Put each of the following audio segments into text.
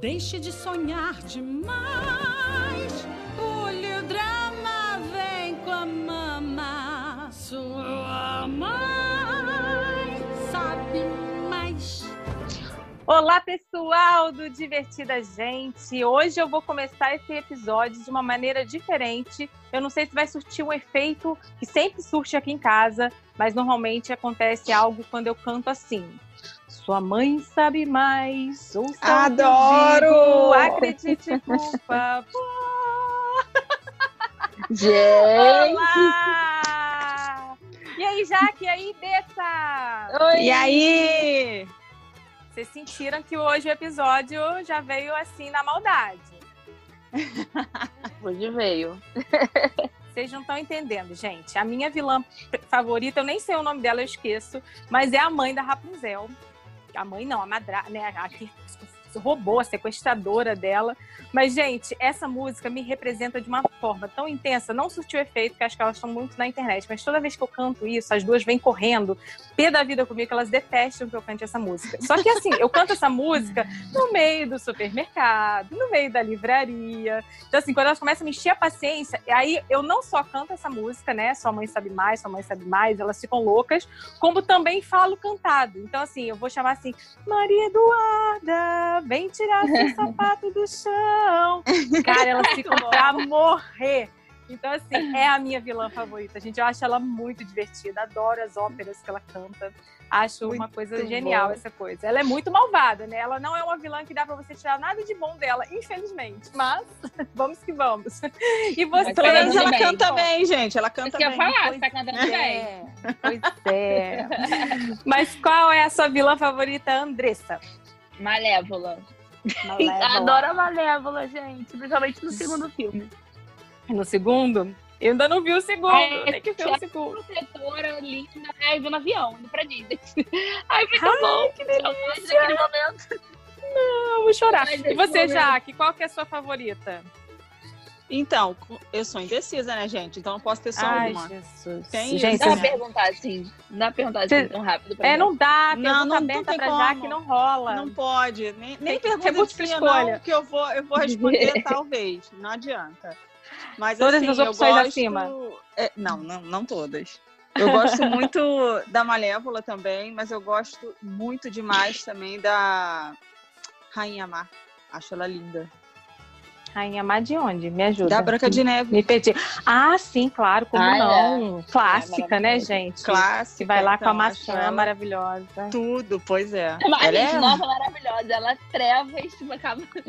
deixe de sonhar demais. O drama, vem com a mama. Sua mãe sabe mais. Olá, pessoal do Divertida Gente. Hoje eu vou começar esse episódio de uma maneira diferente. Eu não sei se vai surtir um efeito que sempre surte aqui em casa, mas normalmente acontece algo quando eu canto assim. Sua mãe sabe mais. Ouça Adoro! digo, Acredite, por favor. Gente! Olá! E aí, Jaque? E aí, Bessa? Oi! E aí? Vocês sentiram que hoje o episódio já veio assim na maldade. Hoje veio. Vocês não estão entendendo, gente. A minha vilã favorita, eu nem sei o nome dela, eu esqueço, mas é a mãe da Rapunzel. A mãe não, a madra, né? A que roubou, a sequestradora dela. Mas, gente, essa música me representa de uma forma tão intensa, não surtiu efeito, que acho que elas estão muito na internet, mas toda vez que eu canto isso, as duas vêm correndo, pé da vida comigo, que elas detestam que eu cante essa música. Só que assim, eu canto essa música no meio do supermercado, no meio da livraria. Então, assim, quando elas começam a me encher a paciência, aí eu não só canto essa música, né? Sua mãe sabe mais, sua mãe sabe mais, elas ficam loucas, como também falo cantado. Então, assim, eu vou chamar assim, Maria Eduarda, vem tirar seu sapato do chão. Cara, elas ficam pra morrer. Então, assim, é a minha vilã favorita, gente. Eu acho ela muito divertida. Adoro as óperas que ela canta. Acho Muito uma coisa genial bom. essa coisa. Ela é muito malvada, né? Ela não é uma vilã que dá pra você tirar nada de bom dela, infelizmente. Mas vamos que vamos. E você, Pelo menos ela bem. canta bem, gente. Ela canta eu bem. ia falar, Pois você tá cantando bem. é, pois é. Mas qual é a sua vilã favorita, Andressa? Malévola. Malévola. Adoro a Malévola, gente. Principalmente no segundo filme. No segundo? Eu ainda não vi o segundo. É, Tem que ver o segundo. Protetora, linda. Ai, viu no avião, indo pra Disney. Ai, muito Ai, bom. que Saudade daquele momento. Eu vou chorar. E você. Jaque, qual que é a sua favorita? Então, eu sou indecisa, né, gente? Então não posso ter só Ai, uma. Jesus. Tem Gente, isso, Dá né? pra perguntar assim. Dá pra perguntar Cê- assim tão rápido pra É, mim. não dá. Não, não- não tem pra como. Jaque não rola. Não pode. Nem, nem que ser pergunta múltipla sim ou escolha. não, que eu vou, eu vou responder talvez. Não adianta. Mas Todas assim, as eu opções gosto... acima. É, não, não, não todas. Eu gosto muito da Malévola também, mas eu gosto muito demais também da Rainha Mar. Acho ela linda. Rainha Má de onde? Me ajuda. Da Branca de Neve. Me perdi. Ah, sim, claro, como Ah, é. não? Clássica, É né, gente? Clássica. Que vai lá com a então, maçã ela maravilhosa. Tudo, pois é. Ela gente é... nova maravilhosa. Ela treva e tipo, acaba. com a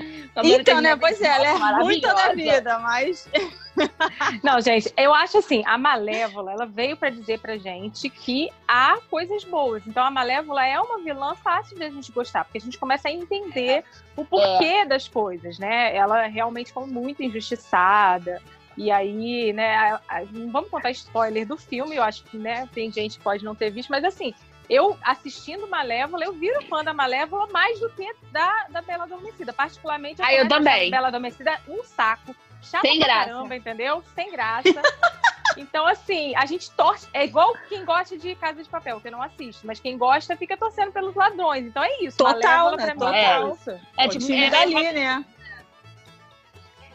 Branca Então, né? Pois é, ela é nossa, ruim toda a maravilhosa. vida, mas Não, gente, eu acho assim, a Malévola, ela veio pra dizer pra gente que há coisas boas. Então a Malévola é uma vilã fácil de a gente gostar, porque a gente começa a entender o porquê das coisas, né? Ela realmente foi muito injustiçada. E aí, né, não vamos contar spoiler do filme, eu acho que, né, tem gente que pode não ter visto, mas assim, eu assistindo Malévola, eu viro fã da Malévola mais do que da, da Bela Adormecida. Particularmente, Ah, eu começo a achar também. Bela Adormecida um saco. Chata Sem pra graça. caramba, entendeu? Sem graça. Então, assim, a gente torce. É igual quem gosta de Casa de Papel, que não assiste, mas quem gosta fica torcendo pelos ladrões. Então é isso. total, né? Total. é. É o tipo, é, dali, é, né?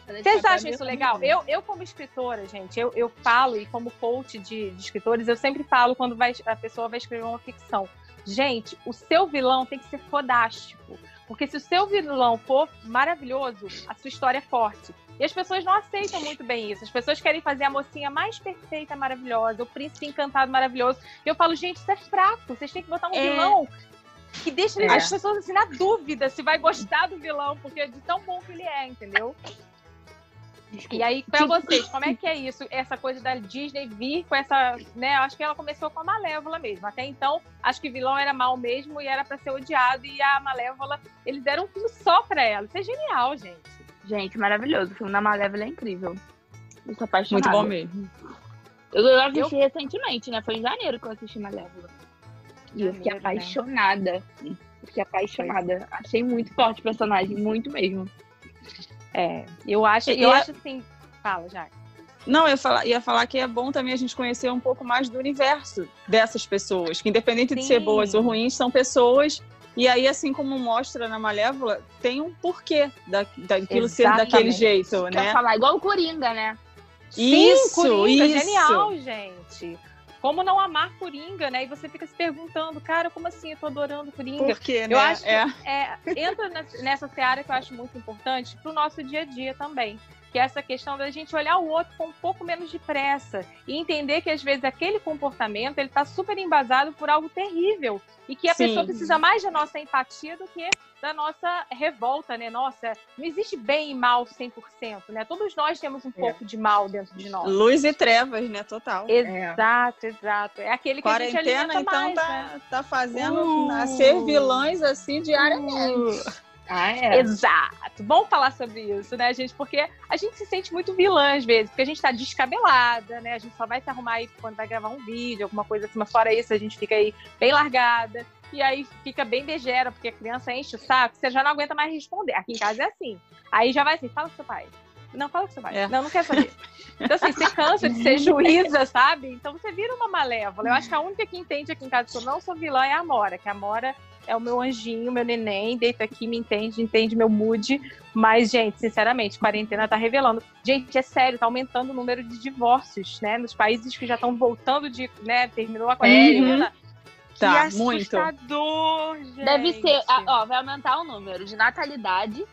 Vocês acham isso legal? Eu, eu como escritora, gente, eu, eu falo, e como coach de, de escritores, eu sempre falo quando vai, a pessoa vai escrever uma ficção. Gente, o seu vilão tem que ser fodástico. Porque se o seu vilão for maravilhoso, a sua história é forte. E as pessoas não aceitam muito bem isso. As pessoas querem fazer a mocinha mais perfeita, maravilhosa, o príncipe encantado, maravilhoso. E eu falo, gente, isso é fraco. Vocês têm que botar um É. vilão que deixa É. as pessoas assim na dúvida se vai gostar do vilão, porque é de tão bom que ele é, entendeu? E aí, pra vocês, como é que é isso? Essa coisa da Disney vir com essa, né? eu Acho que ela começou com a Malévola mesmo. Até então, acho que o vilão era mal mesmo e era pra ser odiado. E a Malévola, eles deram um filme só pra ela. Isso é genial, gente. Gente, maravilhoso. O filme da Malévola é incrível. Eu sou apaixonada. Muito bom mesmo. Eu, eu assisti recentemente, né? Foi em janeiro que eu assisti Malévola. E eu fiquei né? apaixonada. Eu fiquei apaixonada. Achei muito forte o personagem, muito mesmo. É, eu acho, E eu é- acho assim. Fala, já. Não, eu ia falar, ia falar que é bom também a gente conhecer um pouco mais do universo dessas pessoas, que independente de Sim. ser boas ou ruins, são pessoas E aí, assim como mostra na Malévola, tem um porquê da, daquilo ser daquele jeito, né? Falar igual o Coringa, né? Isso, Sim, Coringa, isso. genial, gente. Como não amar Coringa, né? E você fica se perguntando, cara, como assim eu tô adorando Coringa? Por quê, né? Eu acho que É. é, entra nessa- seara que eu acho muito importante pro nosso dia a dia também. Que é essa questão da gente olhar o outro com um pouco menos de pressa e entender que às vezes aquele comportamento ele tá super embasado por algo terrível e que a Sim. pessoa precisa mais da nossa empatia do que da nossa revolta, né? Nossa, não existe bem e mal 100%, né? Todos nós temos um pouco de mal dentro de nós. Luz e trevas, né? Total. Exato, exato. É aquele que a gente Quarentena, alimenta então, mais, tá, né? tá fazendo Uh. nascer vilões assim diariamente. Ah, é. Exato. Bom falar sobre isso, né, gente? Porque a gente se sente muito vilã às vezes, porque a gente tá descabelada, né? A gente só vai se arrumar aí quando vai gravar um vídeo, alguma coisa assim, mas fora isso, a gente fica aí bem largada. E aí fica bem begera, porque a criança enche o saco, você já não aguenta mais responder. Aqui em casa é assim. Aí já vai assim, fala com seu pai. Não, fala com seu pai. É. Não, não quer saber. Então, assim, você cansa de ser juíza, sabe? Então você vira uma malévola. Eu acho que a única que entende aqui em casa que eu não sou vilã é a Amora, que a Amora é o meu anjinho, meu neném, deita aqui, me entende, entende meu mood. Mas, gente, sinceramente, quarentena tá revelando. Gente, é sério, tá aumentando o número de divórcios, né? Nos países que já estão voltando de, né? Terminou a quarentena. Tá, que muito. assustador, gente. Deve ser, ó, vai aumentar o número de natalidade,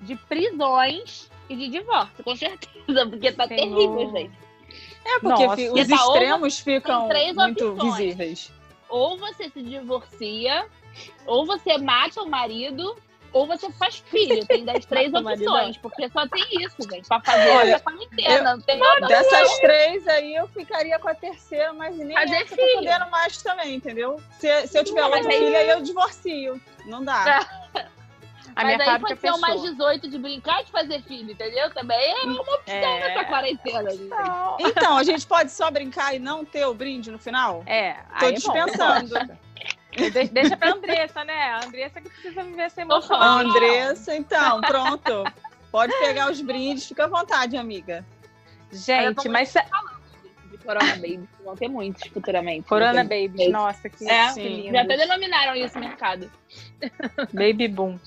de prisões e de divórcio, com certeza, porque tá Senhor. terrível, gente. É porque Nossa. Porque os tá extremos ficam três muito opções. visíveis. Ou você se divorcia, ou você mata o marido, ou você faz filho. Tem das três opções, porque só tem isso, gente, pra fazer Olha, essa quarentena. Não tem nada. Dessas três aí, eu ficaria com a terceira, mas nem Fazer essa eu filho. podendo mais também, entendeu? Se, se eu tiver outra aí- filha, aí eu divorcio. Não dá. A Mas minha aí pode ser o fechou. mais 18 de brincar e de fazer filho, entendeu? Também é uma opção É. nessa quarentena. gente. Não. Então, a gente pode só brincar e não ter o brinde no final? É, Tô aí é bom. dispensando. De- Deixa pra Andressa, né? A Andressa que precisa viver essa emoção. A. Andressa, então, pronto. Pode pegar os brindes, fica à vontade, amiga. Gente, mas De Corona Baby. Vão ter muitos futuramente. Corona Baby. Babies, nossa, que, É, que lindo. Já até denominaram isso no mercado. Baby Boom.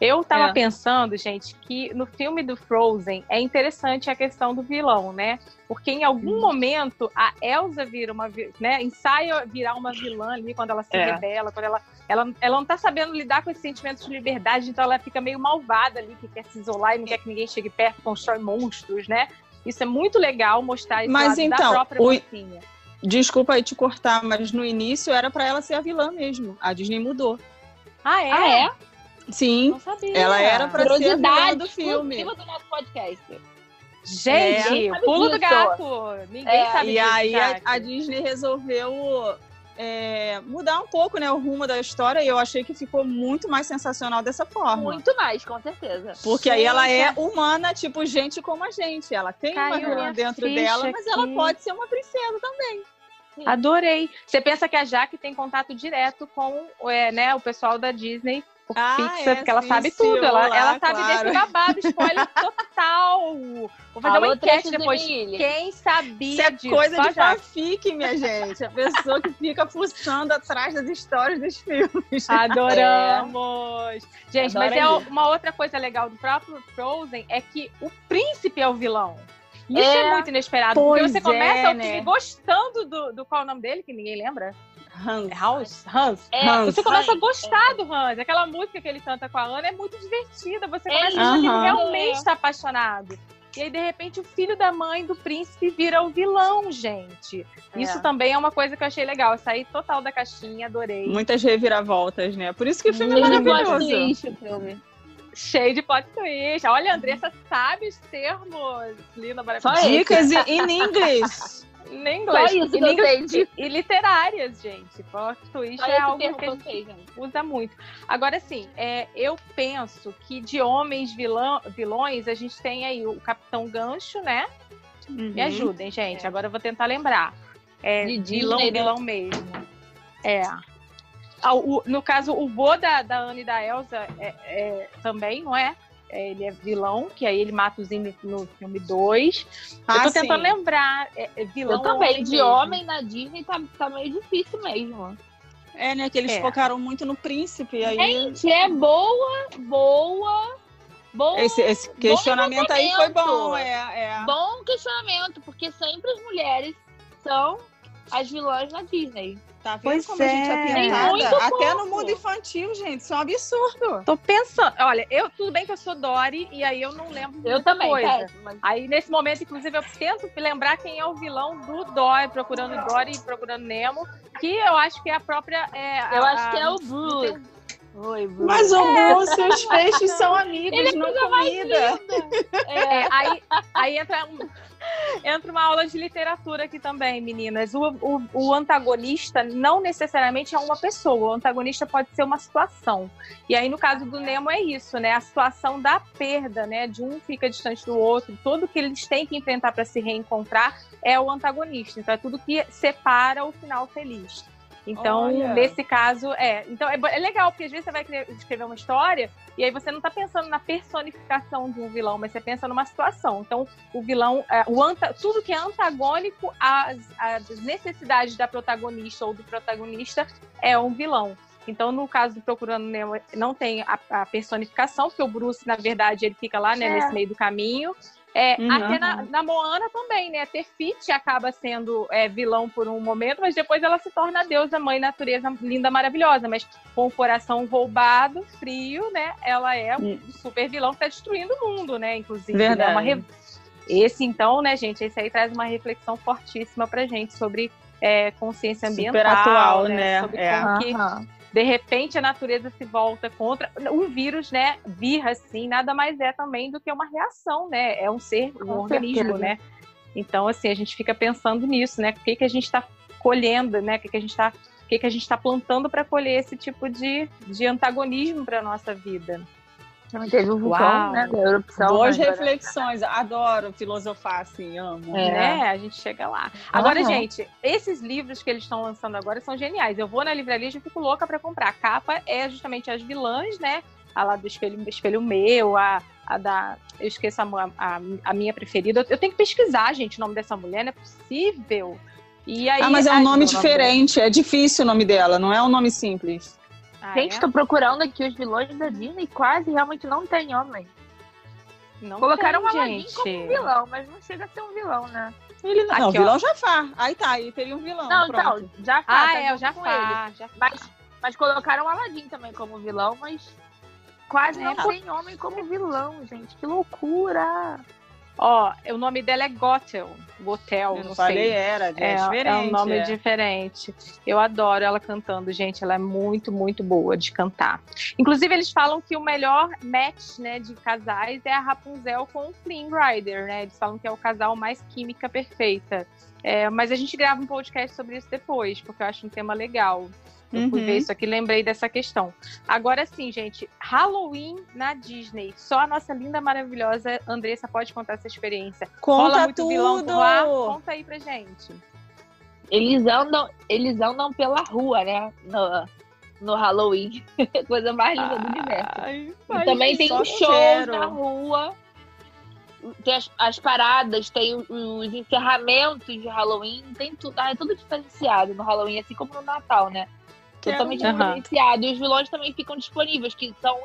Eu tava É. pensando, gente, que no filme do Frozen é interessante a questão do vilão, né? Porque em algum momento a Elsa vira uma, né, ensaia virar uma vilã ali quando ela se É. rebela, quando ela, ela, ela não tá sabendo lidar com esse sentimento de liberdade, então ela fica meio malvada ali, que quer se isolar e não quer que ninguém chegue perto, constrói monstros, né? Isso é muito legal mostrar esse Mas lado da então, própria o- mocinha. Desculpa aí te cortar, mas no início era pra ela ser a vilã mesmo. A Disney mudou. Ah, é? Ah, é? Sim, Não sabia. ela era pra ser a vilã do filme. do nosso podcast. Gente, É. pulo do gato. Ninguém É, sabe E disso, aí a, a Disney resolveu é, mudar um pouco né, o rumo da história e eu achei que ficou muito mais sensacional dessa forma. Muito mais, com certeza. Porque aí ela é humana, tipo gente como a gente. Ela tem uma Caiu vilã minha dentro dela, mas ela pode ser uma princesa também. Adorei. Você pensa que a Jaque tem contato direto com é, né, o pessoal da Disney por Ah, Pixar, é, porque ela sim, sabe sim, tudo. Ela, lá, ela sabe claro. desse babado, spoiler total. Vou fazer uma Alô, enquete trechos de depois. Emília. Quem sabia Isso é disso? coisa Só de Jaque. fanfic, minha gente. A pessoa que fica fuçando atrás das histórias dos filmes. Adoramos! Gente, mas é Adoro uma outra coisa legal do próprio Frozen é que o príncipe é o vilão. Isso é, É. muito inesperado, Pois porque você começa é, o filme né? gostando do, do qual é o nome dele, que ninguém lembra. Hans. É House? Hans. É, Hans. Você começa a Hans, gostar do Hans. Aquela música que ele canta com a Ana é muito divertida. Você É começa a achar que ele realmente está apaixonado. E aí, de repente, o filho da mãe do príncipe vira o vilão, gente. É. Isso também é uma coisa que eu achei legal. Eu saí total da caixinha, adorei. Muitas reviravoltas, né? Por isso que o filme é Muito plot maravilhoso. twist o filme. Cheio de plot twist. Olha, a Andressa sabe os termos. Linda, maravilhosa. Só Dicas em in inglês. Nem Só inglês. isso e, e, literárias, gente. Plot twist Só é algo que a gente usa muito. Agora, assim, é, eu penso que de homens vilão, vilões, a gente tem aí o Capitão Gancho, né? Me Uhum. ajudem, gente. Agora eu vou tentar lembrar. É, vilão, né? vilão mesmo. É. Ah, o- no caso, o vô da, da Anne e da Elsa é, é- também, não é? É, Ele é vilão, que aí ele mata o Zimmer no filme 2. eu Ah, tô sim. tentando lembrar. É, é vilão Eu também, homem de mesmo. homem na Disney tá, tá meio difícil mesmo. É, né? Que eles É. focaram muito no príncipe. Aí Gente, é boa, boa, boa. esse, esse questionamento aí foi bom. É, é. Bom questionamento, porque sempre as mulheres são as vilãs na Disney. Tá vendo Pois como a gente é é. pintada? Muito Até no mundo infantil, gente. Isso é um absurdo. Tô pensando. Olha, eu tudo bem que eu sou Dory e aí eu não lembro de Eu muita também, coisa. mas Aí, nesse momento, inclusive, eu tento me lembrar quem é o vilão do Dory, procurando Dory e procurando Nemo, que eu acho que é a própria. é, eu a- acho que é o Bruce. Oi, Bruce. Mas o e os peixes são amigos, Ele é não comida. É, aí, aí entra, um- entra uma aula de literatura aqui também, meninas. O, o, o antagonista não necessariamente é uma pessoa, o antagonista pode ser uma situação. E aí, no caso do Nemo, é isso, né? A situação da perda, né? De um fica distante do outro, tudo que eles têm que enfrentar para se reencontrar é o antagonista. Então, é tudo que separa o final feliz. Então, Olha. nesse caso, é. Então, é, é legal, porque às vezes você vai cre- escrever uma história e aí você não tá pensando na personificação de um vilão, mas você pensa numa situação. Então, o vilão, é, o anta, tudo que é antagônico às, às necessidades da protagonista ou do protagonista é um vilão. Então, no caso do Procurando Nemo, não tem a, a personificação, porque o Bruce, na verdade, ele fica lá, né, É. nesse meio do caminho. É, Uhum. Até na, na Moana também, né? Tefiti acaba sendo é, vilão por um momento, mas depois ela se torna a deusa, mãe natureza linda, maravilhosa. Mas com o coração roubado, frio, né? Ela é um super vilão que tá destruindo o mundo, né? Inclusive. né? Verdade. Uma re- Esse, então, né, gente? Esse aí traz uma reflexão fortíssima pra gente sobre é, consciência Super ambiental. atual, né? Sobre É. como que Aham. De repente a natureza se volta contra um vírus, né? Vir assim, nada mais é também do que uma reação, né? É um ser, um Com organismo, certeza. né? Então, assim, a gente fica pensando nisso, né? O que, que a gente está colhendo, né? O que, que a gente está o que, que a gente está plantando para colher esse tipo de, de antagonismo para nossa vida. Também teve o vulcão, Uau. né? Da erupção. Boas né? reflexões. Adoro filosofar assim, amo. É. Né? A gente chega lá. Agora, Aham. gente, esses livros que eles estão lançando agora são geniais. Eu vou na livraria e já fico louca para comprar. A capa é justamente as vilãs, né? A lá do espelho, espelho meu, a, a da. Eu esqueço a, a, a minha preferida. Eu tenho que pesquisar, gente, o nome dessa mulher, não é possível. E aí, Ah, mas é um nome diferente. É difícil o nome dela, não é um nome simples. Ah, Gente, é? tô procurando aqui os vilões da Disney, quase realmente não tem homem. Não Colocaram tem, o Aladdin gente. como um vilão, mas não chega a ser um vilão, né? Ele não, não Aqui, vilão Jafar. Aí tá, aí teria um vilão. Não, pronto. então, já Ah, tá é, o junto com ele. Jafar. Jafar. Mas, mas colocaram o Aladdin também como vilão, mas quase É, não tem homem como vilão, gente. Que loucura! Ó, o nome dela é Gothel. Gothel, Eu não falei, sei. era, é, É, diferente. é um nome é. diferente. Eu adoro ela cantando, gente. Ela é muito, muito boa de cantar. Inclusive, eles falam que o melhor match né, de casais é a Rapunzel com o Flynn Rider, né? Eles falam que é o casal mais química perfeita. É, mas a gente grava um podcast sobre isso depois, porque eu acho um tema legal. Eu fui Uhum. ver isso aqui, lembrei dessa questão. Agora sim, gente, Halloween na Disney. Só a nossa linda, maravilhosa Andressa pode contar essa experiência. Rola Conta muito vilão tudo! por lá? Conta aí pra gente. Eles andam, eles andam pela rua, né? No, no Halloween. Coisa mais linda do universo. Ai, E também tem os shows quero. na rua. Tem as, as paradas, tem os, os encerramentos de Halloween, tem tudo. Ah, é tudo diferenciado no Halloween, assim como no Natal, né? Totalmente ir. diferenciado. E os vilões também ficam disponíveis, que são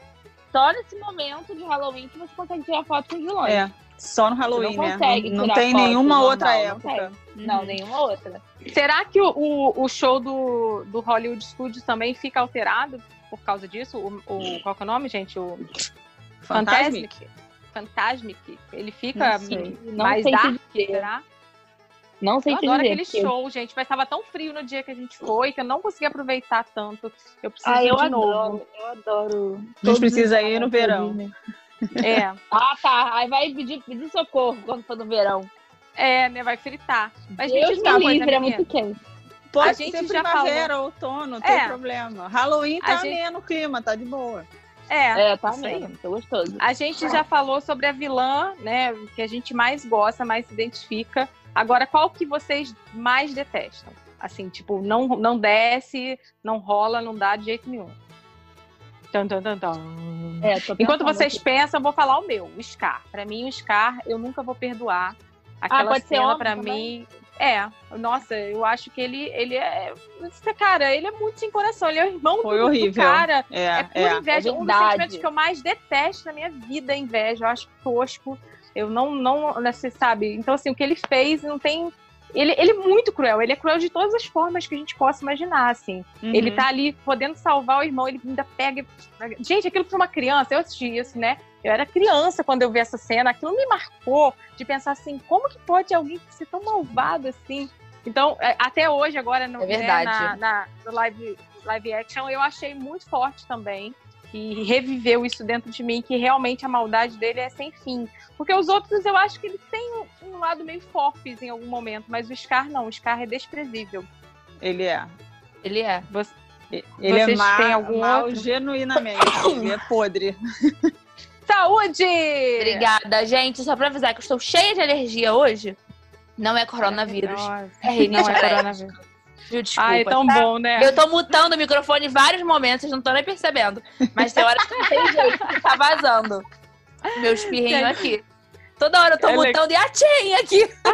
só nesse momento de Halloween que você consegue tirar foto com os vilões. É, só no Halloween, não né? consegue Não, não tem foto nenhuma normal, outra não época. Não, Uhum. nenhuma outra. Será que o, o, o show do, do Hollywood Studios também fica alterado por causa disso? O, o- qual que é o nome, gente? O Fantasmic? Fantasmic? Fantasmic. Ele fica Não sei. Não mais dark, será? Não sei Eu te adoro dizer. aquele porque- show, gente, mas estava tão frio no dia que a gente foi que eu não consegui aproveitar tanto. Eu preciso Ah, ir eu de adoro. novo. Eu adoro. A gente precisa ir no verão. Disney. É, Ah, tá. Aí vai pedir, pedir socorro quando for no verão. é, né? Vai fritar. Mas Deus diz me uma coisa, livre, é muito quente. Pode A gente ser já primavera, outono, não tem É. problema. Halloween tá gente- ameno o clima, tá de boa. É, É, tá mesmo. Tô gostoso. A gente já falou sobre a vilã, né? Que a gente mais gosta, mais se identifica. Agora, qual que vocês mais detestam? Assim, tipo, não, não desce, não rola, não dá de jeito nenhum. Tum, tum, tum, tum. É, Enquanto vocês aqui. pensam, eu vou falar o meu, o Scar. Pra mim, o Scar, eu nunca vou perdoar. Aquela pode ser cena, homem pra também? mim, É, nossa, eu acho que ele, ele é. Cara, ele é muito sem coração. Ele é o irmão Foi do, horrível. do cara. É, É pura é. inveja. é um dos sentimentos que eu mais detesto na minha vida é inveja. Eu acho tosco. Eu não, não, né, você sabe. Então, assim, o que ele fez não tem. Ele, ele é muito cruel. Ele é cruel de todas as formas que a gente possa imaginar, assim. Uhum. Ele tá ali podendo salvar o irmão, ele ainda pega. Gente, aquilo pra uma criança, eu assisti isso, né? Eu era criança quando eu vi essa cena, aquilo me marcou de pensar assim, como que pode alguém ser tão malvado assim? Então, é, até hoje, agora no, É né, na, na- no live, live action, eu achei muito forte também. E reviveu isso dentro de mim, que realmente a maldade dele é sem fim. Porque os outros eu acho que eles têm um, lado meio fortes em algum momento, mas o Scar não, o Scar é desprezível. Ele é. Ele é. Ele é têm algum mal outro? genuinamente. Ele é podre. Saúde! Obrigada, gente. Só pra avisar que eu estou cheia de alergia hoje. Não é coronavírus. É rinite Não é coronavírus. Viu? Desculpa. Ai, tão tá? bom, né? Eu tô mutando o microfone em vários momentos, vocês não estão nem percebendo. Mas tem hora que não tem jeito, que tá vazando. Meu espirrinho aqui. Toda hora eu tô É mutando e a tchém aqui. Tô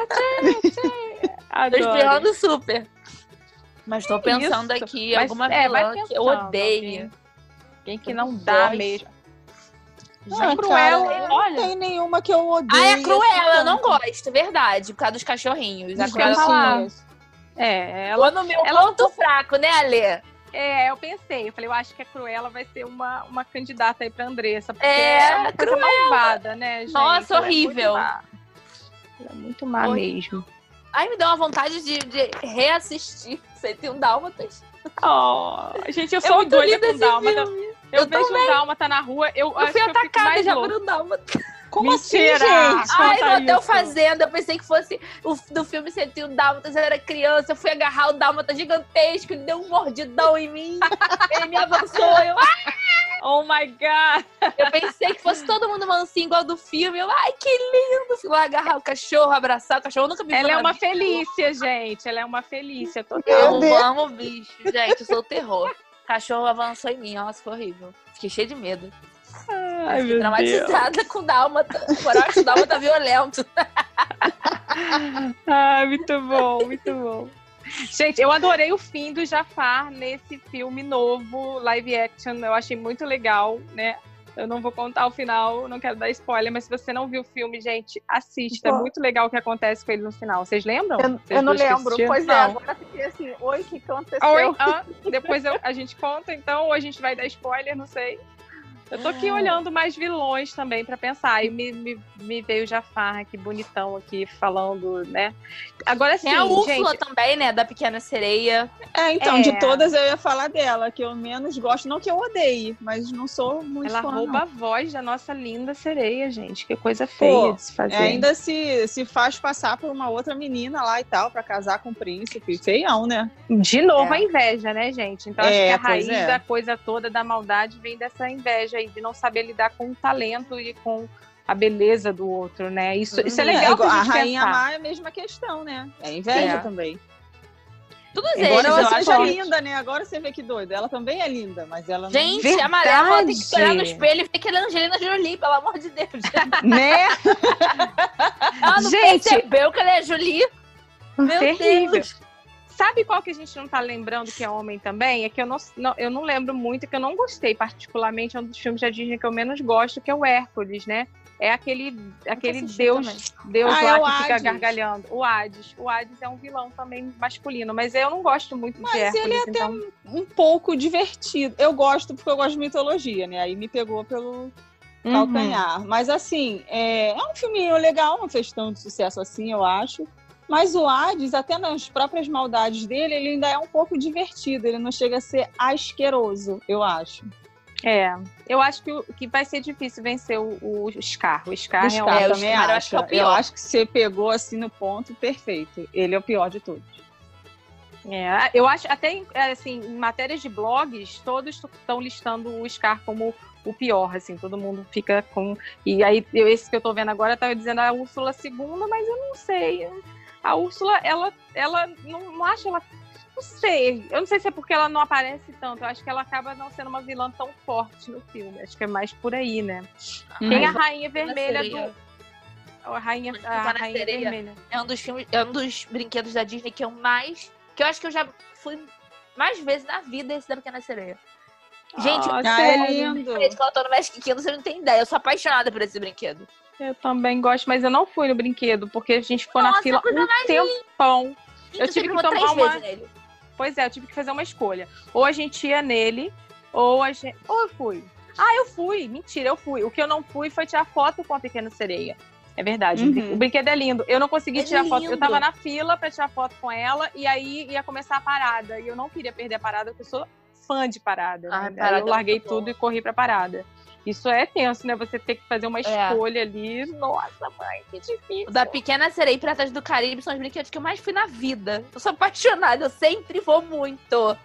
Adoro. espirrando super. Mas tô pensando isso? aqui, Mas, alguma é, vilã que eu odeio. alguém. Quem que não dá mesmo? Ah, Cruella, cara, olha. Não tem nenhuma que eu odeio. Ah, é Cruella, eu não gosto, verdade. Por causa dos cachorrinhos. A Isso É, ela, no meu ela- ponto fraco, né, Ale? é, eu pensei, eu falei, eu acho que a Cruella vai ser uma, uma candidata aí pra Andressa, porque É, é, uma coisa malvada, né, gente? Nossa, Ela é horrível. muito má. Ela é muito má mesmo. Ai, me deu uma vontade de, de reassistir 101 Dálmatas. Oh, gente, eu É sou muito doida com esse Dálmata. filme. Eu, Eu vejo um Dálmata na rua, eu, Eu acho fui que eu fico atacada mais já louca. por um Dálmata. Como Mentira! assim, gente? Ai, Conta no Hotel isso. Fazenda, eu pensei que fosse o do filme 101 Dálmatas, eu era criança, eu fui agarrar o Dálmata gigantesco, ele deu um mordidão em mim, ele me avançou, eu, Oh my God! eu pensei que fosse todo mundo mansinho igual do filme, eu, ai, que lindo, fui lá agarrar o cachorro, abraçar o cachorro, eu nunca vi Ela é uma vida. Felícia, gente. Ela é uma Felícia total. Eu amo bicho, gente, eu sou o terror. O cachorro avançou em mim, nossa, foi horrível. Fiquei cheia de medo. Ai, Fiquei traumatizada com Dálmata. O Dálmata violento. Ai, muito bom, muito bom. Gente, eu adorei o fim do Jafar nesse filme novo, live action. Eu achei muito legal, né? Eu não vou contar o final, não quero dar spoiler, mas se você não viu o filme, gente, assista. É muito legal o que acontece com ele no final. Vocês lembram? Eu, Vocês eu não lembro. Pois é, Não. agora fiquei assim, oi, o que aconteceu? Oi, ah, depois eu- a gente conta, então, ou a gente vai dar spoiler, não sei. Eu tô aqui olhando mais vilões também pra pensar. E me, me, me veio o Jafar aqui, bonitão aqui, falando, né? Agora sim, Tem a Úrsula gente. também, né? Da Pequena Sereia. É, então, É. de todas eu ia falar dela, que eu menos gosto, não que eu odeie, mas não sou muito Ela fã, rouba não. a voz da nossa linda sereia, gente. Que coisa feia Pô, de se fazer. É, ainda se, se faz passar por uma outra menina lá e tal, pra casar com o príncipe. Feião, né? De novo, É. a inveja, né, gente? Então, É, acho que a raiz é. da coisa toda, da maldade, vem dessa inveja aí, de não saber lidar com o talento e com a beleza do outro, né? Isso, isso é legal igual- pra a gente Rainha pensar. Má é a mesma questão, né? É inveja É. também. Todos eles, Embora eu ela acho. seja linda, né? Agora você vê que doido. Ela também é linda, mas ela não... Gente, a Malévola tem que Verdade. olhar no espelho e ver que ela é Angelina Jolie, pelo amor de Deus. Né? Ela não Gente. percebeu que ela é Jolie? Meu Terrível. Deus. Sabe qual que a gente não tá lembrando que é homem também? É que eu não, não- eu não lembro muito, que eu não gostei particularmente, é um dos filmes da Disney que eu menos gosto, que é o Hércules, né? É aquele, aquele Deus, Deus Ah, lá é que fica Hades. gargalhando. O Hades. O Hades é um vilão também masculino, mas eu não gosto muito Mas de Hércules, ele é até então... um pouco divertido. Eu gosto porque eu gosto de mitologia, né? Aí me pegou pelo Uhum. calcanhar. Mas assim, é, é um filminho legal, não fez tanto sucesso assim, eu acho. Mas o Hades, até nas próprias maldades dele, ele ainda é um pouco divertido. Ele não chega a ser asqueroso, eu acho. É, eu acho que, que vai ser difícil vencer o, o Scar. O Scar, O é Scar É, o também Scar eu acho. acho que é o Eu pior. acho que você pegou assim no ponto perfeito. Ele é o pior de todos. É, eu acho até assim, em matérias de blogs, todos estão listando o Scar como o pior, assim, todo mundo fica com. E aí, eu, esse que eu tô vendo agora tá dizendo a Úrsula segunda, mas eu não sei. A Úrsula, ela, ela não, não acho ela. Não sei. Eu não sei se é porque ela não aparece tanto. Eu acho que ela acaba não sendo uma vilã tão forte no filme. Acho que é mais por aí, né? Tem a Rainha Vermelha do. a rainha, a rainha vermelha. É um dos filmes, é um dos brinquedos da Disney que eu mais. Que eu acho que eu já fui mais vezes na vida esse da Pequena Sereia. Gente, Ah, é lindo. Gente, quando eu tô no Magic Kingdom, você não tem ideia. Eu sou apaixonada por esse brinquedo. Eu também gosto, mas eu não fui no brinquedo, porque a gente ficou na Nossa, fila coisa um tempão. Gente, Eu tive que tomar uma- nele. Pois é, eu tive que fazer uma escolha. Ou a gente ia nele, ou a gente. Ou eu fui. Ah, eu fui. Mentira, eu fui. O que eu não fui foi tirar foto com a pequena sereia. É verdade. Uhum. O brinquedo é lindo. Eu não consegui Ele tirar é foto. Eu lindo. tava na fila pra tirar foto com ela e aí ia começar a parada. E eu não queria perder a parada, porque eu sou fã de parada. Ai, né? parada aí é eu larguei muito bom. tudo e corri pra parada. Isso é tenso, né? Você ter que fazer uma É. escolha ali. Nossa, mãe, que difícil. Da Pequena Sereia e Piratas do Caribe são os brinquedos que eu mais fui na vida. Eu sou apaixonada, eu sempre vou muito.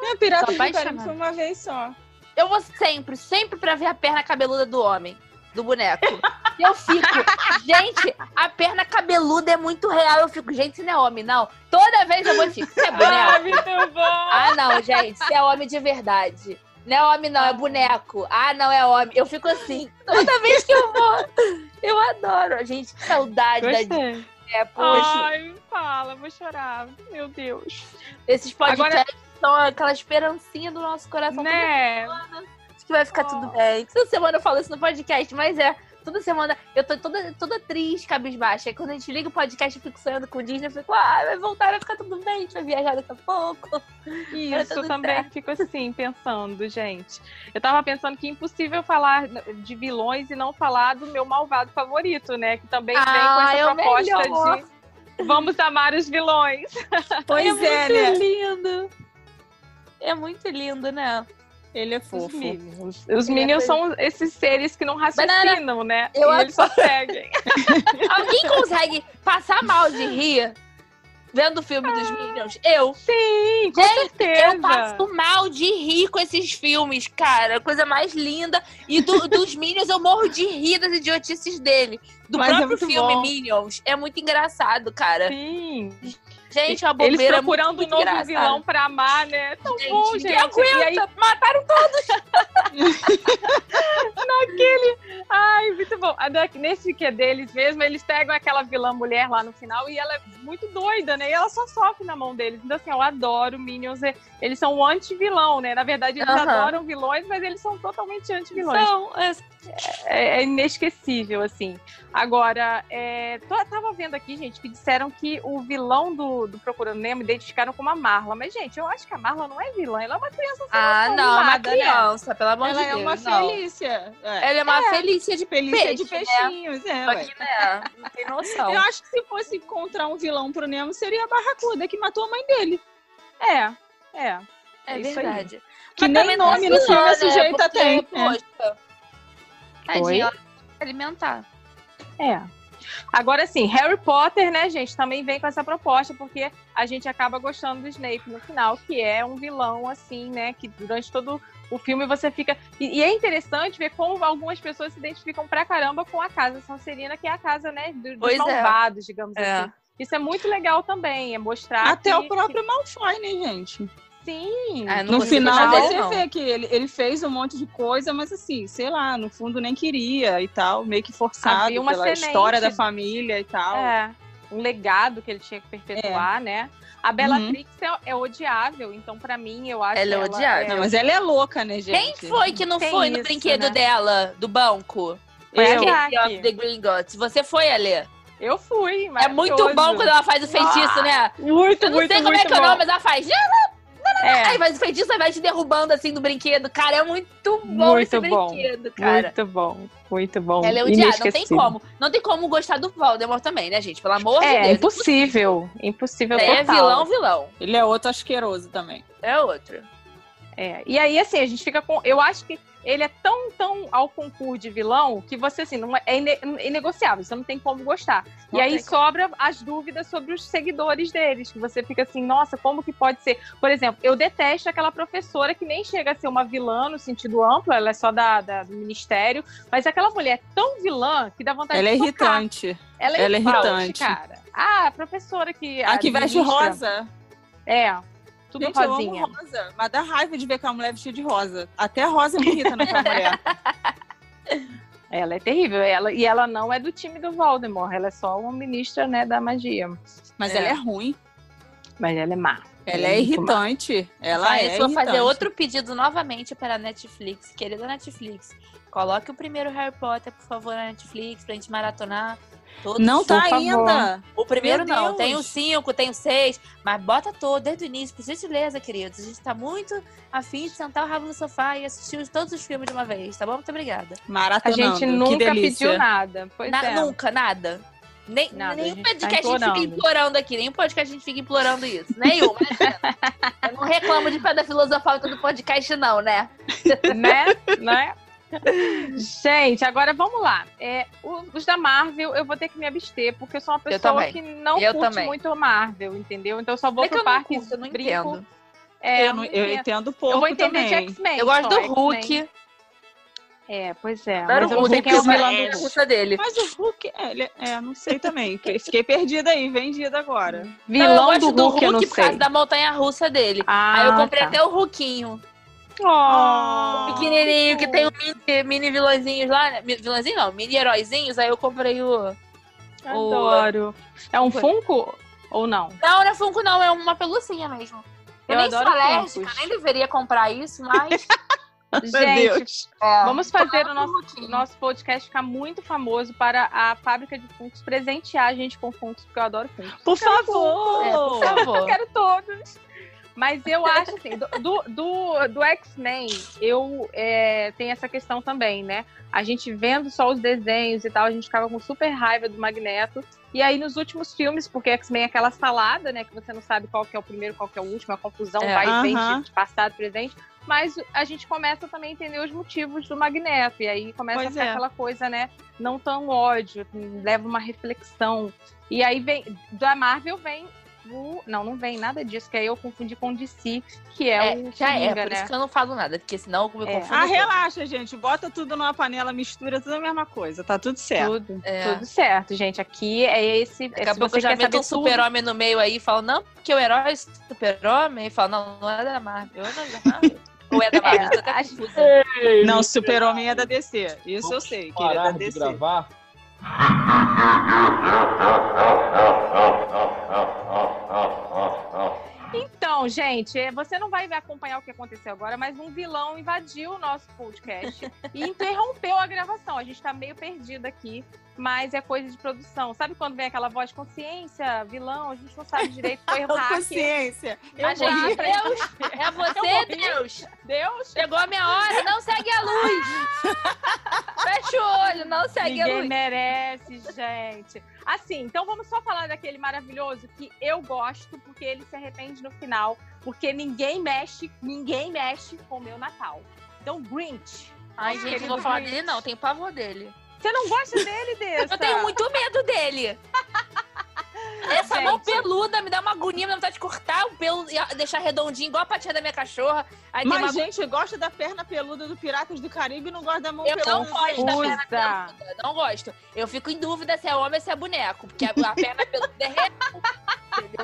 É, Pirata Tô do Caribe foi uma vez só. Eu vou sempre, sempre pra ver a perna cabeluda do homem, do boneco. E eu fico, gente, a perna cabeluda é muito real. Eu fico, gente, isso não é homem, não. Toda vez eu vou fico, isso é Ah, boneco? muito bom! Ah, não, gente, isso é homem de verdade. Não é homem, não, é boneco. Ah, não é homem. Eu fico assim, toda vez que eu vou. Eu adoro. Gente, que saudade da Gostei. é, poxa. Ai, fala, vou chorar. Meu Deus. Esses podcasts Agora- são aquela esperancinha do nosso coração. Né? Acho que vai ficar Oh. tudo bem. Toda semana eu falo isso no podcast, mas é. Toda semana eu tô toda, toda triste, cabisbaixa. Aí quando a gente liga o podcast, eu fico sonhando com o Disney. Eu fico, ah, vai voltar, vai ficar tudo bem, a gente vai viajar daqui a pouco. Era Isso, eu também certo. fico assim, pensando, gente. Eu tava pensando que é impossível falar de vilões e não falar do meu malvado favorito, né? Que também vem com Ah, essa é proposta melhor. de vamos amar os vilões. Pois é, muito né? lindo. É muito lindo, né? Ele é Os fofo. Minions. Os é Minions coisa- são esses seres que não raciocinam, né? eu e eles só seguem. Alguém consegue passar mal de rir vendo o filme dos Minions? Eu. Sim, com Gente, certeza. Eu passo mal de rir com esses filmes, cara. Coisa mais linda. E do- dos Minions eu morro de rir das idiotices dele. Do Mas é próprio muito filme bom. Minions. É muito engraçado, cara. Sim. Gente, é uma Eles bobeira procurando um novo engraçada. vilão pra amar, né? Tão Gente, bom, gente. aguenta. E aí, Mataram Ai, muito bom. A Nesse que é deles mesmo, eles pegam aquela vilã mulher lá no final e ela é muito doida, né? E ela só sofre na mão deles. Então, assim, eu adoro Minions. é- Eles são anti-vilão, né? Na verdade, eles Aham. adoram vilões, mas eles são totalmente anti-vilões. São, é, É, é inesquecível, assim. Agora, é, tô- tava vendo aqui, gente, que disseram que o vilão do, do Procurando Nemo identificaram como a Marla. Mas, gente, eu acho que a Marla não é vilã. Ela é uma criança sem Ah, não, uma né? criança, pelo amor Ela de é Deus. uma não. Felícia. É. Ela é uma É. Felícia de Felícia peixe, de né? peixinhos, é, Só ué. que, né, não tem noção. Eu acho que se fosse encontrar um vilão pro Nemo, seria a Barracuda, que matou a mãe dele. É, é. É isso aí. verdade. Que Mas nem é nome no filme né? esse jeito Porque, tem. É. Poxa. Tadinha, ela que alimentar. É. Agora sim, Harry Potter, né, gente, também vem com essa proposta, porque a gente acaba gostando do Snape no final, que é um vilão, assim, né, que durante todo o filme você fica. E, e é interessante ver como algumas pessoas se identificam pra caramba com a casa Sonserina, que é a casa, né, do- dos Pois é. malvados, digamos É. assim. Isso é muito legal também, é mostrar. Até que, o próprio Malfoy, né, gente? Sim. Ah, não No final não. vê que ele, ele fez um monte de coisa, mas assim, sei lá, no fundo nem queria e tal, meio que forçado Havia uma pela semente. história da família e tal. É, um legado que ele tinha que perpetuar, né? A Bellatrix é, é odiável, então pra mim eu acho Ela é odiável. Não, mas ela é louca, né, gente? Quem foi que não Tem foi no isso, brinquedo né? dela, do banco? Foi a Aquele Jaque. of the Gringotts. Você foi, Alê? Eu fui, É muito bom quando ela faz o feitiço, né? Muito, Eu não muito, sei como é muito que é o bom. nome, mas ela faz. Aí É, faz o feitiço vai te derrubando assim do brinquedo. Cara, é muito bom Muito esse bom. brinquedo, cara. muito bom, muito bom. Ela é odiada, não tem como. Não tem como gostar do Voldemort também, né, gente? Pelo amor de É, Deus. impossível, impossível É total. vilão, vilão. Ele é outro asqueroso também. É outro. É, E aí, assim, a gente fica com. Eu acho que ele é tão, tão ao concurso de vilão que você, assim, não é, é ine- é inegociável, você não tem como gostar. Não e aí sobra as dúvidas sobre os seguidores deles, que você fica assim, nossa, como que pode ser? Por exemplo, eu detesto aquela professora que nem chega a ser uma vilã no sentido amplo, ela é só da, da- do ministério, mas aquela mulher é tão vilã que dá vontade Ela é de socar. irritante. Ela é, Ela é irritante, cara. Ah, a professora que. A que veste rosa. É, tudo Gente, eu rosinha. amo rosa. Mas dá raiva de ver aquela mulher vestida de rosa. Até a rosa me irrita naquela mulher. Ela é terrível. Ela, e ela não é do time do Voldemort. Ela é só uma ministra, né, da magia. Mas É. ela é ruim. Mas ela é má. Ela é má. irritante. Ela é isso, vou fazer outro pedido novamente para a Netflix. Querida Netflix, coloque o primeiro Harry Potter, por favor, na Netflix, pra gente maratonar. Todos. Não tá favor. ainda. O primeiro Meu não, Deus. tem o cinco, tem o seis, mas bota todo, desde o início, por gentileza, queridos. A gente tá muito afim de sentar o rabo no sofá e assistir os- todos os filmes de uma vez, tá bom? Muito obrigada. A Maratonando. gente que nunca pediu nada. Pois Na- é. Nunca, nada. Nem, Nada, a nenhum gente tá podcast a gente fica implorando. aqui, nenhum podcast a gente fica implorando isso. Nenhum, imagina. Eu não reclamo de pedra filosofal do podcast, não, né? né? né? Gente, agora vamos lá. É, os da Marvel eu vou ter que me abster, porque eu sou uma pessoa que não Eu curte também. muito Marvel, entendeu? Então eu só vou É que pro eu não parque curto, eu não brinco. entendo. É, eu, não- não eu entendo. pouco Eu vou entender também. de X-Men. Eu gosto só, do. Hulk. É, pois é. Adoro Mas eu o não sei Hulk, quem é o eu vilão Hulk. dele. Mas o Hulk, é, ele- é, não sei também. que- Fiquei perdida aí, vendida agora. Não, eu Vilão gosto do do Hulk, eu não Hulk por causa sei. da montanha russa dele. Ah, Aí eu comprei tá. até o Hulkinho. Oh, Pequenininho, que tem o mini, mini vilãozinhos lá. né? Vilãozinho não, mini heróizinhos. Aí eu comprei o. Adoro. É um Funko ou não? Não, não é Funko, não, é uma pelucinha mesmo. Eu, Eu nem adoro sou alérgica, nem deveria comprar isso, mas. Gente, Deus. é, vamos fazer o nosso, nosso podcast ficar muito famoso para a fábrica de Funkos presentear a gente com Funkos, porque eu adoro Funkos. Por favor. É, por Eu favor. quero todos. Mas eu acho assim, do, do, do, X-Men, eu é, tenho essa questão também, né? A gente vendo só os desenhos e tal, a gente ficava com super raiva do Magneto. E aí, nos últimos filmes, porque X-Men é aquela salada, né? Que você não sabe qual que é o primeiro, qual que é o último, a confusão É. vai e vem de, de passado, presente. Mas a gente começa também a entender os motivos do Magneto. E aí começa Pois a ficar é. aquela coisa, né? Não tão ódio, leva uma reflexão. E aí vem, da Marvel vem o. Não, não vem nada disso, que aí eu confundi com o DC, que é, É, o já é, Coringa, por né? isso que eu não falo nada, porque senão eu me É. confundo. Ah, relaxa, gente. Bota tudo numa panela, mistura tudo a mesma coisa. Tá tudo certo. Tudo, É. tudo certo, gente. Aqui é esse. Daqui se a pouco você eu já meto um super-homem no meio aí e falo, não, porque o herói é super-homem. E falo, não, não é da Marvel. Não é da Marvel. Ou é da Marvel, eu acho- confusa. Não, super-homem é da DC. Isso eu sei, que é da Parar de DC. gravar? Então, gente, é, você não vai acompanhar o que aconteceu agora, mas um vilão invadiu o nosso podcast e interrompeu a gravação. A gente tá meio perdido aqui, mas é coisa de produção. Sabe quando vem aquela voz consciência, vilão? A gente não sabe direito. Foi o hacker. Consciência. Eu A gente, morri. Deus, é você. Deus. Deus? Chegou a minha hora, não segue a luz. Olho, não segue a Ninguém luz. merece, gente. Assim, então vamos só falar daquele maravilhoso que eu gosto, porque ele se arrepende no final, porque ninguém mexe, ninguém mexe com o meu Natal. Então, Grinch. Ai, gente, não vou falar dele, não. Tenho pavor dele. Você não gosta dele, dessa? Eu tenho muito medo dele. Essa mão peluda me dá uma agonia, me dá vontade de cortar o pelo e deixar redondinho, igual a patinha da minha cachorra. Aí Mas, uma... gente, gosta da perna peluda do Piratas do Caribe e não gosta da mão Eu não peluda. gosto da perna peluda, não gosto. Eu fico em dúvida se é homem ou se é boneco, porque a, a perna peluda é real?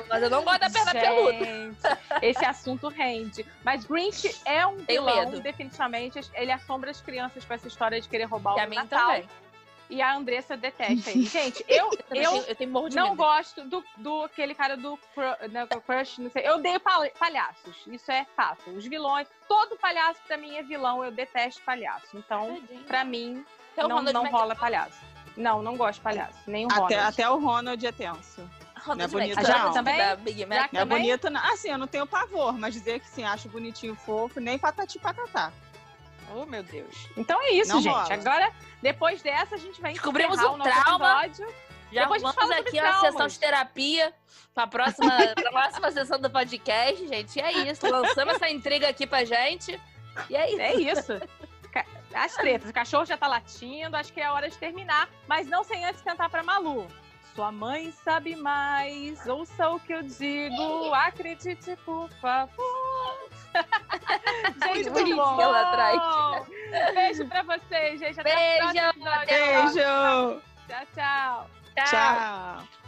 Mas eu não gosto da perna peluda. Gente, esse assunto rende. Mas Grinch é um Tenho vilão, medo. definitivamente. Ele assombra as crianças com essa história de querer roubar E o a mim Natal. também. E a Andressa detesta ele. Gente, eu, Eu, eu tenho, eu tenho morro de não medo. gosto do, do aquele cara do né, Crush, não sei. Eu odeio pal- palhaços. Isso é fato. Os vilões, todo palhaço pra mim é vilão. Eu detesto palhaço. Então, Tadinho. pra mim, Então, não, não rola palhaço. Não, não gosto de palhaço. Nem o Até, Ronald. até o Ronald é tenso. Ronald Não é bonito, Já não. também? Da Big Mac. Já Não é bonito, não. Assim, eu não tenho pavor, mas dizer que sim, acho bonitinho, fofo, nem patati patatá. Oh, meu Deus. Então é isso, Não gente. rola. Agora, depois dessa, a gente vai Descobrimos o o nosso trauma. episódio. Já Depois a gente vamos aqui uma sessão de terapia pra próxima, pra próxima sessão do podcast, gente. E é isso. Lançamos essa intriga aqui pra gente. E é isso. É isso. As tretas. O cachorro já tá latindo, acho que é a hora de terminar. Mas não sem antes cantar pra Malu. Sua mãe sabe mais, ouça o que eu digo, acredite, por favor. gente, Muito bom. lá atrás. Beijo pra vocês, gente. Até Beijo. Beijo! Tchau, tchau. Tchau. Tchau!